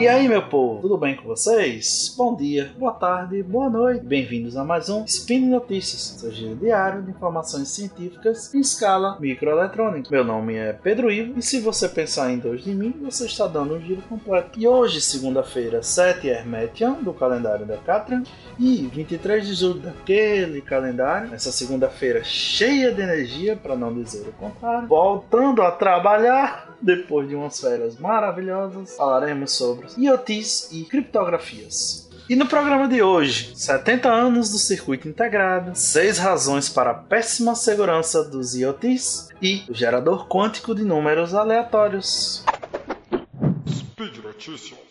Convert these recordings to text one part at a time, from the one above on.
E aí, meu povo, tudo bem com vocês? Bom dia, boa tarde, boa noite. Bem-vindos a mais um Spin Notícias, seu giro diário de informações científicas em escala microeletrônica. Meu nome é Pedro Ivo e se você pensar em dois de mim, você está dando um giro completo. E hoje, segunda-feira, 7 Hermetian do calendário da Catran e 23 de julho daquele calendário, essa segunda-feira cheia de energia, para não dizer o contrário, voltando a trabalhar depois de umas férias maravilhosas, falaremos sobre IoTs e criptografias. E no programa de hoje, 70 anos do circuito integrado, 6 razões para a péssima segurança dos IoTs e o gerador quântico de números aleatórios. Speed Notícias.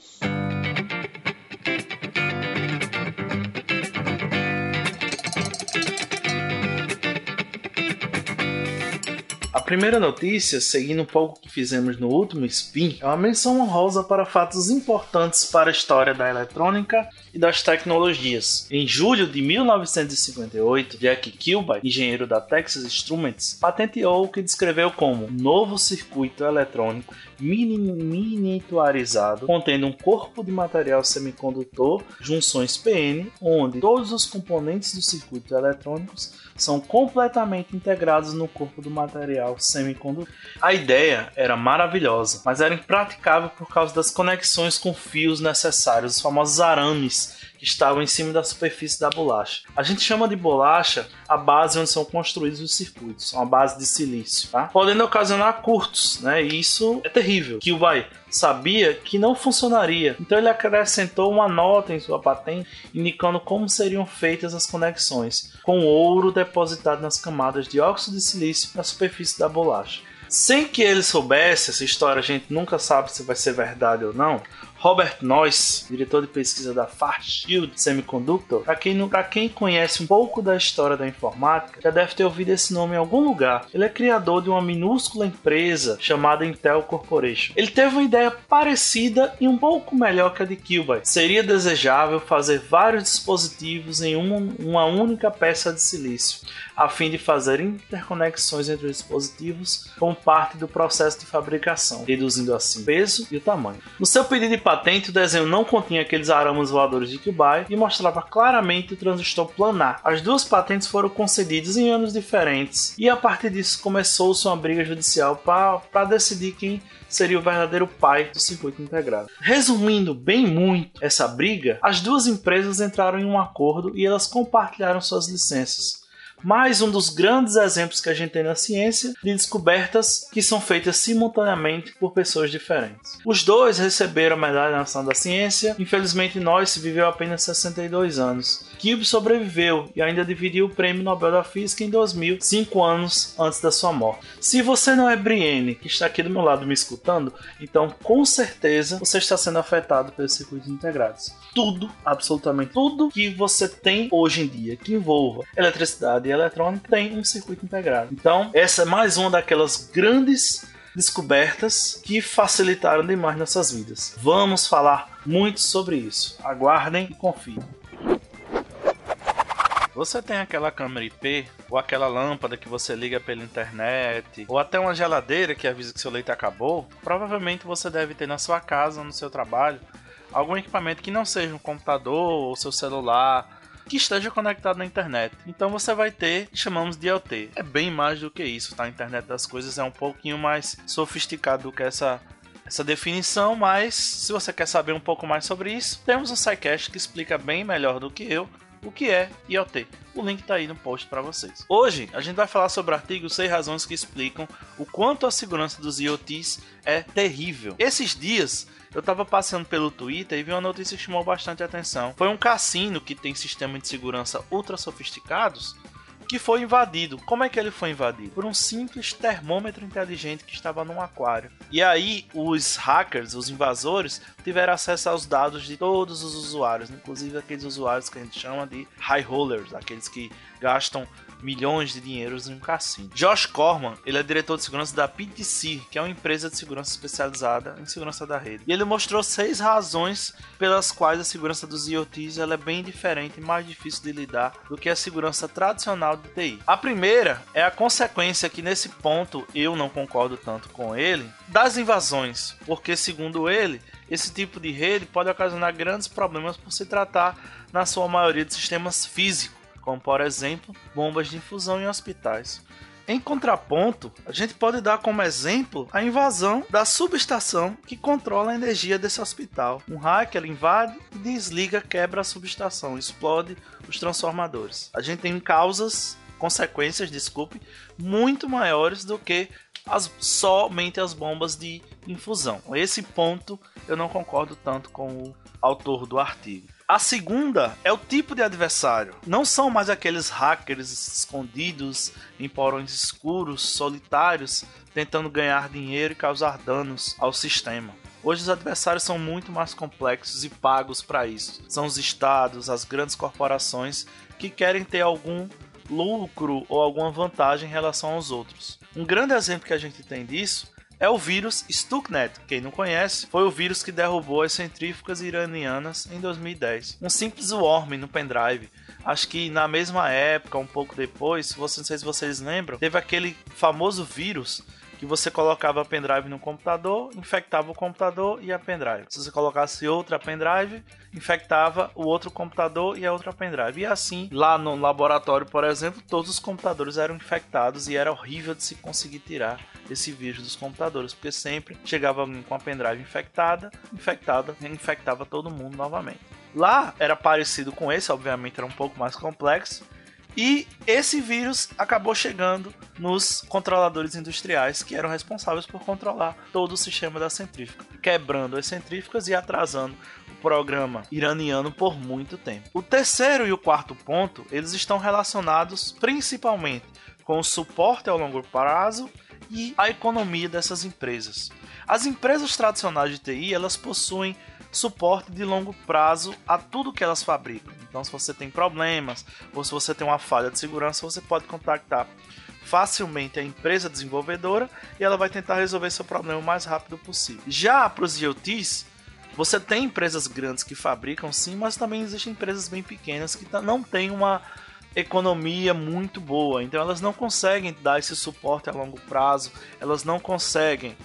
A primeira notícia, seguindo um pouco o que fizemos no último spin, é uma menção honrosa para fatos importantes para a história da eletrônica e das tecnologias. Em julho de 1958, Jack Kilby, engenheiro da Texas Instruments, patenteou o que descreveu como novo circuito eletrônico miniaturizado contendo um corpo de material semicondutor, junções PN, onde todos os componentes dos circuitos eletrônicos são completamente integrados no corpo do material semicondutor. A ideia era maravilhosa, mas era impraticável por causa das conexões com fios necessários, os famosos arames que estavam em cima da superfície da bolacha. A gente chama de bolacha a base onde são construídos os circuitos, uma base de silício, tá? podendo ocasionar curtos, né? E isso é terrível. Kilby sabia que não funcionaria, então ele acrescentou uma nota em sua patente indicando como seriam feitas as conexões, com ouro depositado nas camadas de óxido de silício na superfície da bolacha. Sem que ele soubesse, essa história a gente nunca sabe se vai ser verdade ou não. Robert Noyce, diretor de pesquisa da Fairchild Semiconductor, para quem, quem conhece um pouco da história da informática, já deve ter ouvido esse nome em algum lugar. Ele é criador de uma minúscula empresa chamada Intel Corporation. Ele teve uma ideia parecida e um pouco melhor que a de Kilby. Seria desejável fazer vários dispositivos em uma, única peça de silício, a fim de fazer interconexões entre os dispositivos como parte do processo de fabricação, reduzindo assim o peso e o tamanho. No seu pedido de patente, o desenho não continha aqueles aramas voadores de Kubai e mostrava claramente o transistor planar. As duas patentes foram concedidas em anos diferentes e a partir disso começou-se uma briga judicial para decidir quem seria o verdadeiro pai do circuito integrado. Resumindo bem muito essa briga, as duas empresas entraram em um acordo e elas compartilharam suas licenças mais um dos grandes exemplos que a gente tem na ciência de descobertas que são feitas simultaneamente por pessoas diferentes. Os dois receberam a Medalha Nacional da Ciência, infelizmente Noyce viveu apenas 62 anos. Cube sobreviveu e ainda dividiu o Prêmio Nobel da Física em 2000, cinco anos antes da sua morte. Se você não é Brienne, que está aqui do meu lado me escutando, então com certeza você está sendo afetado pelos circuitos integrados. Tudo, absolutamente tudo que você tem hoje em dia que envolva eletricidade e eletrônica tem um circuito integrado. Então, essa é mais uma daquelas grandes descobertas que facilitaram demais nossas vidas. Vamos falar muito sobre isso. Aguardem e confiem. Você tem aquela câmera IP, ou aquela lâmpada que você liga pela internet, ou até uma geladeira que avisa que seu leite acabou, provavelmente você deve ter na sua casa, no seu trabalho, algum equipamento que não seja um computador ou seu celular, que esteja conectado na internet. Então você vai ter que chamamos de IoT. É bem mais do que isso, tá? A internet das coisas é um pouquinho mais sofisticado do que essa essa definição, mas se você quer saber um pouco mais sobre isso, temos um SciCast que explica bem melhor do que eu o que é IoT. O link está aí no post para vocês. Hoje a gente vai falar sobre o artigo 6 razões que explicam o quanto a segurança dos IoTs é terrível. Esses dias eu estava passando pelo Twitter e vi uma notícia que chamou bastante atenção. Foi um cassino que tem sistema de segurança ultra sofisticados que foi invadido. Como é que ele foi invadido? Por um simples termômetro inteligente que estava num aquário. E aí os hackers, os invasores, tiveram acesso aos dados de todos os usuários, inclusive aqueles usuários que a gente chama de high rollers, aqueles que gastam milhões de dinheiros em um cassino. Josh Corman, ele é diretor de segurança da PTC, que é uma empresa de segurança especializada em segurança da rede. E ele mostrou seis razões pelas quais a segurança dos IoTs ela é bem diferente e mais difícil de lidar do que a segurança tradicional de TI. A primeira é a consequência que nesse ponto eu não concordo tanto com ele das invasões, porque segundo ele esse tipo de rede pode ocasionar grandes problemas por se tratar, na sua maioria, de sistemas físicos, como por exemplo bombas de infusão em hospitais. Em contraponto, a gente pode dar como exemplo a invasão da subestação que controla a energia desse hospital. Um hacker invade desliga, quebra a subestação, explode os transformadores. A gente tem causas, consequências, desculpe, muito maiores do que as, somente as bombas de infusão. Esse ponto eu não concordo tanto com o autor do artigo. A segunda é o tipo de adversário. Não são mais aqueles hackers escondidos em porões escuros, solitários, tentando ganhar dinheiro e causar danos ao sistema. Hoje os adversários são muito mais complexos e pagos para isso. São os estados, as grandes corporações que querem ter algum lucro ou alguma vantagem em relação aos outros. Um grande exemplo que a gente tem disso é o vírus Stuxnet. Quem não conhece, foi o vírus que derrubou as centrífugas iranianas em 2010. Um simples worm no pendrive. Acho que na mesma época, um pouco depois, não sei se vocês lembram, teve aquele famoso vírus que você colocava a pendrive no computador, infectava o computador e a pendrive. Se você colocasse outra pendrive, infectava o outro computador e a outra pendrive. E assim, lá no laboratório, por exemplo, todos os computadores eram infectados e era horrível de se conseguir tirar esse vírus dos computadores, porque sempre chegava com a pendrive infectada, infectada, infectava todo mundo novamente. Lá era parecido com esse, obviamente era um pouco mais complexo, e esse vírus acabou chegando nos controladores industriais que eram responsáveis por controlar todo o sistema da centrífuga, quebrando as centrífugas e atrasando o programa iraniano por muito tempo. O terceiro e o quarto ponto, eles estão relacionados principalmente com o suporte ao longo prazo e a economia dessas empresas. As empresas tradicionais de TI, elas possuem suporte de longo prazo a tudo que elas fabricam. Então, se você tem problemas ou se você tem uma falha de segurança, você pode contactar facilmente a empresa desenvolvedora e ela vai tentar resolver seu problema o mais rápido possível. Já para os IoTs, você tem empresas grandes que fabricam sim, mas também existem empresas bem pequenas que não têm uma economia muito boa, então elas não conseguem dar esse suporte a longo prazo, elas não conseguem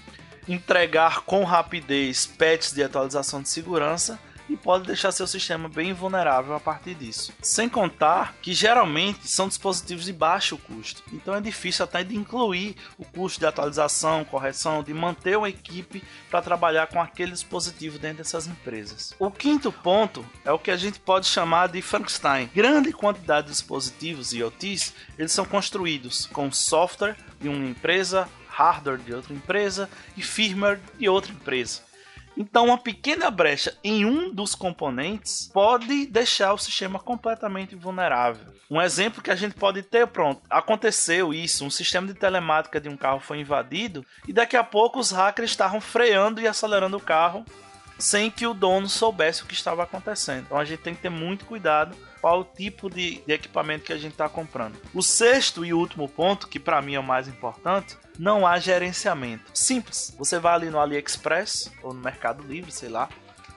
entregar com rapidez patches de atualização de segurança e pode deixar seu sistema bem vulnerável a partir disso. Sem contar que geralmente são dispositivos de baixo custo, então é difícil até de incluir o custo de atualização, correção, de manter uma equipe para trabalhar com aquele dispositivo dentro dessas empresas. O quinto ponto é o que a gente pode chamar de Frankenstein. Grande quantidade de dispositivos IoTs, eles são construídos com software de uma empresa, hardware de outra empresa e firmware de outra empresa. Então, uma pequena brecha em um dos componentes pode deixar o sistema completamente vulnerável. Um exemplo que a gente pode ter, pronto, aconteceu isso, um sistema de telemática de um carro foi invadido e daqui a pouco os hackers estavam freando e acelerando o carro sem que o dono soubesse o que estava acontecendo. Então a gente tem que ter muito cuidado qual o tipo de, de equipamento que a gente está comprando. O sexto e último ponto, que para mim é o mais importante, não há gerenciamento. Simples. Você vai ali no AliExpress ou no Mercado Livre, sei lá,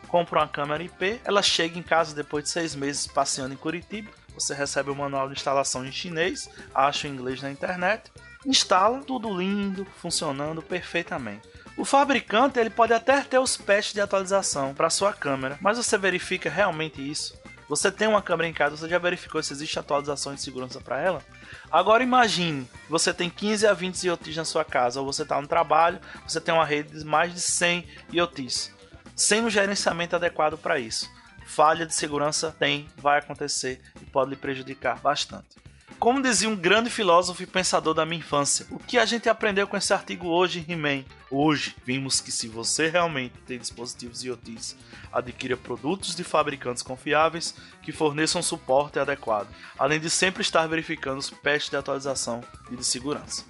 compra uma câmera IP, ela chega em casa depois de seis meses passeando em Curitiba. Você recebe o manual de instalação em chinês, acha o inglês na internet, instala, tudo lindo, funcionando perfeitamente. O fabricante ele pode até ter os patches de atualização para sua câmera, mas você verifica realmente isso? Você tem uma câmera em casa, você já verificou se existe atualização de segurança para ela? Agora imagine, você tem 15 a 20 IoTs na sua casa, ou você está no trabalho, você tem uma rede de mais de 100 IoTs, sem um gerenciamento adequado para isso. Falha de segurança tem, vai acontecer e pode lhe prejudicar bastante. Como dizia um grande filósofo e pensador da minha infância, o que a gente aprendeu com esse artigo hoje em He-Man? Hoje vimos que se você realmente tem dispositivos IoTs, adquira produtos de fabricantes confiáveis que forneçam suporte adequado, além de sempre estar verificando os patches de atualização e de segurança.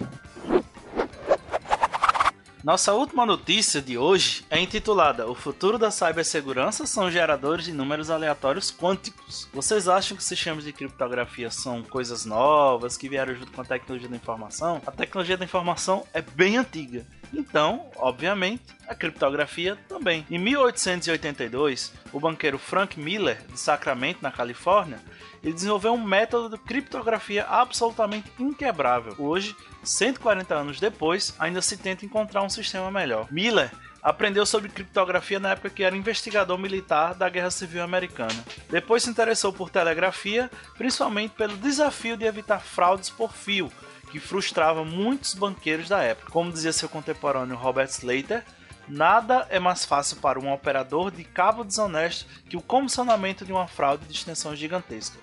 Nossa última notícia de hoje é intitulada O futuro da cibersegurança são geradores de números aleatórios quânticos. Vocês acham que sistemas de criptografia são coisas novas que vieram junto com a tecnologia da informação? A tecnologia da informação é bem antiga. Então, obviamente, a criptografia também. Em 1882, o banqueiro Frank Miller, de Sacramento, na Califórnia, ele desenvolveu um método de criptografia absolutamente inquebrável. Hoje, 140 anos depois, ainda se tenta encontrar um sistema melhor. Miller aprendeu sobre criptografia na época que era investigador militar da Guerra Civil Americana. Depois se interessou por telegrafia, principalmente pelo desafio de evitar fraudes por fio, que frustrava muitos banqueiros da época. Como dizia seu contemporâneo Robert Slater, nada é mais fácil para um operador de cabo desonesto que o comissionamento de uma fraude de extensão gigantesca.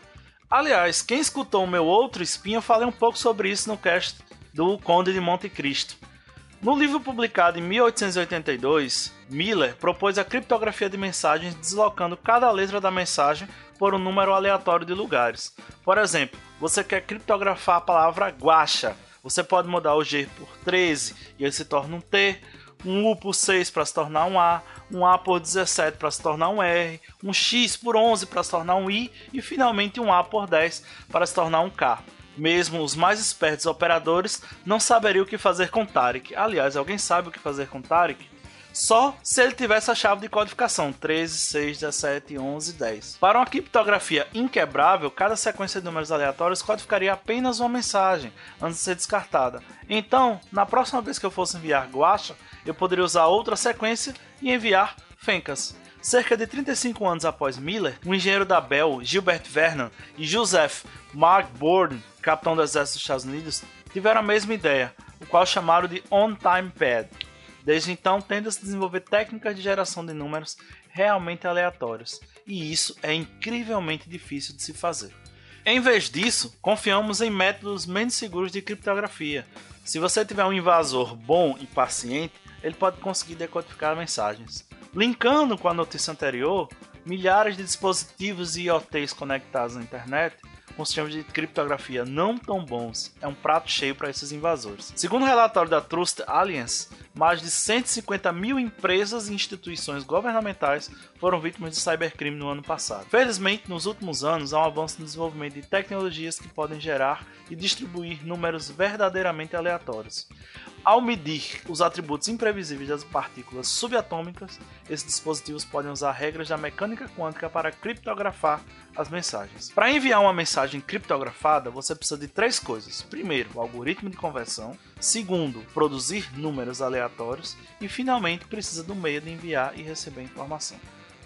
Aliás, quem escutou o meu outro spin, eu falei um pouco sobre isso no cast do Conde de Monte Cristo. No livro publicado em 1882, Miller propôs a criptografia de mensagens deslocando cada letra da mensagem por um número aleatório de lugares. Por exemplo, você quer criptografar a palavra guacha, você pode mudar o G por 13 e ele se torna um T, um U por 6 para se tornar um A, um A por 17 para se tornar um R, um X por 11 para se tornar um I e finalmente um A por 10 para se tornar um K. Mesmo os mais espertos operadores não saberiam o que fazer com Tarek. Aliás, alguém sabe o que fazer com Tarek? Só se ele tivesse a chave de codificação 13, 6, 17, 11, 10. Para uma criptografia inquebrável, cada sequência de números aleatórios codificaria apenas uma mensagem antes de ser descartada. Então, na próxima vez que eu fosse enviar Guacha, eu poderia usar outra sequência e enviar Fencas. Cerca de 35 anos após Miller, o engenheiro da Bell, Gilbert Vernon, e Joseph Mark Borden, capitão do exército dos Estados Unidos, tiveram a mesma ideia, o qual chamaram de On-Time Pad. Desde então, tenta-se desenvolver técnicas de geração de números realmente aleatórios, e isso é incrivelmente difícil de se fazer. Em vez disso, confiamos em métodos menos seguros de criptografia. Se você tiver um invasor bom e paciente, ele pode conseguir decodificar mensagens. Linkando com a notícia anterior, milhares de dispositivos e IoTs conectados à internet com sistemas de criptografia não tão bons é um prato cheio para esses invasores. Segundo o relatório da Trust Alliance, mais de 150 mil empresas e instituições governamentais foram vítimas de cybercrime no ano passado. Felizmente, nos últimos anos, há um avanço no desenvolvimento de tecnologias que podem gerar e distribuir números verdadeiramente aleatórios. Ao medir os atributos imprevisíveis das partículas subatômicas, esses dispositivos podem usar regras da mecânica quântica para criptografar as mensagens. Para enviar uma mensagem criptografada, você precisa de três coisas: primeiro, o algoritmo de conversão, segundo, produzir números aleatórios e, finalmente, precisa do meio de enviar e receber informação.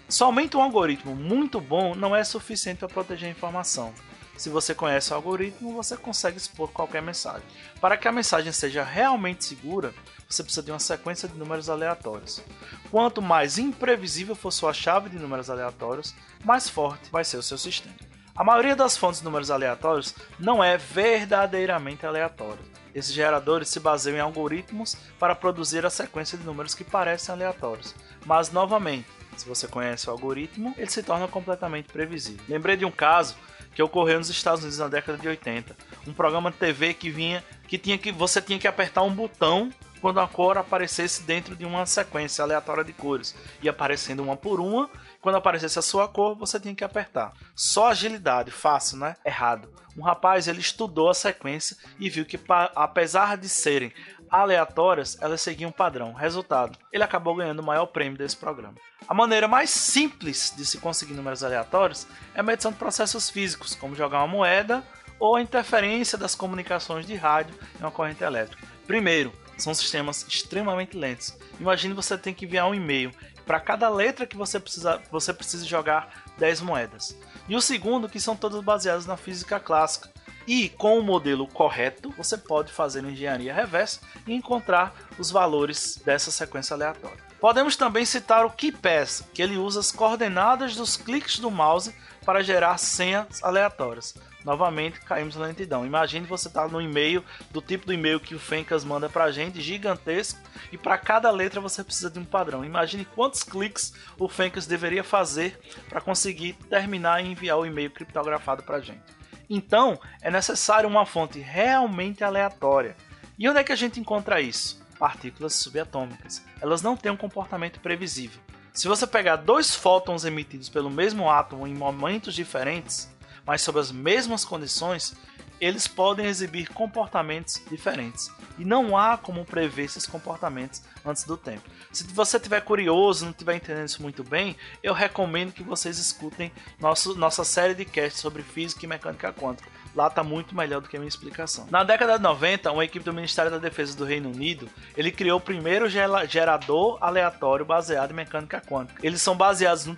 Somente um algoritmo muito bom não é suficiente para proteger a informação. Se você conhece o algoritmo, você consegue expor qualquer mensagem. Para que a mensagem seja realmente segura, você precisa de uma sequência de números aleatórios. Quanto mais imprevisível for sua chave de números aleatórios, mais forte vai ser o seu sistema. A maioria das fontes de números aleatórios não é verdadeiramente aleatória. Esses geradores se baseiam em algoritmos para produzir a sequência de números que parecem aleatórios. Mas, novamente, se você conhece o algoritmo, ele se torna completamente previsível. Lembrei de um caso que ocorreu nos Estados Unidos na década de 80. Um programa de TV que vinha que tinha que você tinha que apertar um botão quando a cor aparecesse dentro de uma sequência aleatória de cores, e aparecendo uma por uma. Quando aparecesse a sua cor, você tinha que apertar. Só agilidade, fácil, né? Errado. Um rapaz ele estudou a sequência e viu que apesar de serem aleatórias, elas seguiam um padrão. Resultado, ele acabou ganhando o maior prêmio desse programa. A maneira mais simples de se conseguir números aleatórios é a medição de processos físicos, como jogar uma moeda ou a interferência das comunicações de rádio em uma corrente elétrica. Primeiro, são sistemas extremamente lentos. Imagine você tem que enviar um e-mail. Para cada letra que você precisa, você precisa jogar 10 moedas. E o segundo, que são todos baseados na física clássica. E com o modelo correto, você pode fazer engenharia reversa e encontrar os valores dessa sequência aleatória. Podemos também citar o KeyPass, que ele usa as coordenadas dos cliques do mouse para gerar senhas aleatórias. Novamente, caímos na lentidão. Imagine você estar tá no e-mail do tipo do e-mail que o Fencas manda para a gente, gigantesco, e para cada letra você precisa de um padrão. Imagine quantos cliques o Fencas deveria fazer para conseguir terminar e enviar o e-mail criptografado para a gente. Então, é necessário uma fonte realmente aleatória. E onde é que a gente encontra isso? partículas subatômicas. Elas não têm um comportamento previsível. Se você pegar dois fótons emitidos pelo mesmo átomo em momentos diferentes, mas sob as mesmas condições, eles podem exibir comportamentos diferentes. E não há como prever esses comportamentos antes do tempo. Se você estiver curioso, não estiver entendendo isso muito bem, eu recomendo que vocês escutem nosso, nossa série de casts sobre física e mecânica quântica. Lá está muito melhor do que a minha explicação. Na década de 90, uma equipe do Ministério da Defesa do Reino Unido, ele criou o primeiro gerador aleatório baseado em mecânica quântica. Eles são baseados no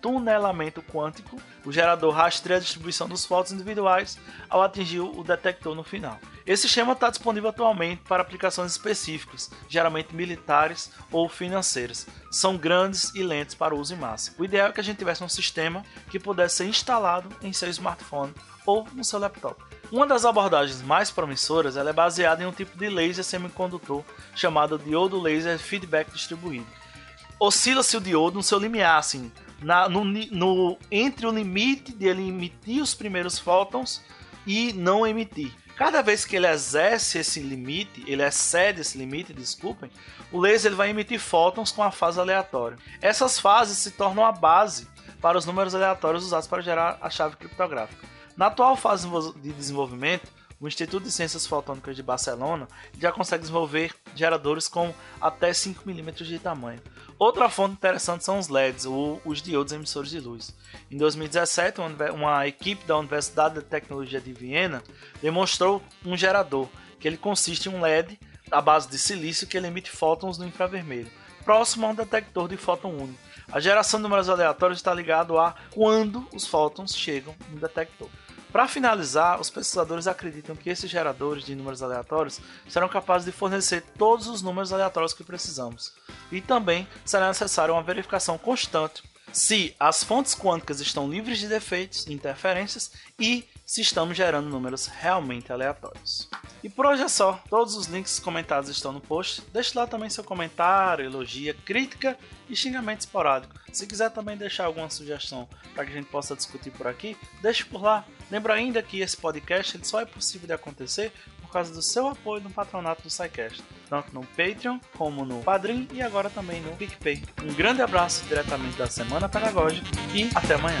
tunelamento quântico. O gerador rastreia a distribuição dos fótons individuais ao atingir o detector no final. Esse esquema está disponível atualmente para aplicações específicas, geralmente militares ou financeiras. São grandes e lentos para uso em massa. O ideal é que a gente tivesse um sistema que pudesse ser instalado em seu smartphone ou no seu laptop. Uma das abordagens mais promissoras é baseada em um tipo de laser semicondutor chamado diodo laser feedback distribuído. Oscila-se o diodo no seu limiar, assim, na, no, no, entre o limite de ele emitir os primeiros fótons e não emitir. Cada vez que ele exerce esse limite, ele excede esse limite, desculpem, o laser ele vai emitir fótons com a fase aleatória. Essas fases se tornam a base para os números aleatórios usados para gerar a chave criptográfica. Na atual fase de desenvolvimento, o Instituto de Ciências Fotônicas de Barcelona já consegue desenvolver geradores com até 5 mm de tamanho. Outra fonte interessante são os LEDs, ou os diodos emissores de luz. Em 2017, uma equipe da Universidade de Tecnologia de Viena demonstrou um gerador, que ele consiste em um LED à base de silício que emite fótons no infravermelho, próximo a um detector de fóton único. A geração de números aleatórios está ligado a quando os fótons chegam no detector. Para finalizar, os pesquisadores acreditam que esses geradores de números aleatórios serão capazes de fornecer todos os números aleatórios que precisamos. E também será necessária uma verificação constante se as fontes quânticas estão livres de defeitos e interferências e se estamos gerando números realmente aleatórios. E por hoje é só. Todos os links comentados estão no post. Deixe lá também seu comentário, elogia, crítica e xingamento esporádico. Se quiser também deixar alguma sugestão para que a gente possa discutir por aqui, deixe por lá. Lembra ainda que esse podcast ele só é possível de acontecer por causa do seu apoio no patronato do SciCast, tanto no Patreon como no Padrim e agora também no PicPay. Um grande abraço diretamente da Semana Pedagógica e até amanhã.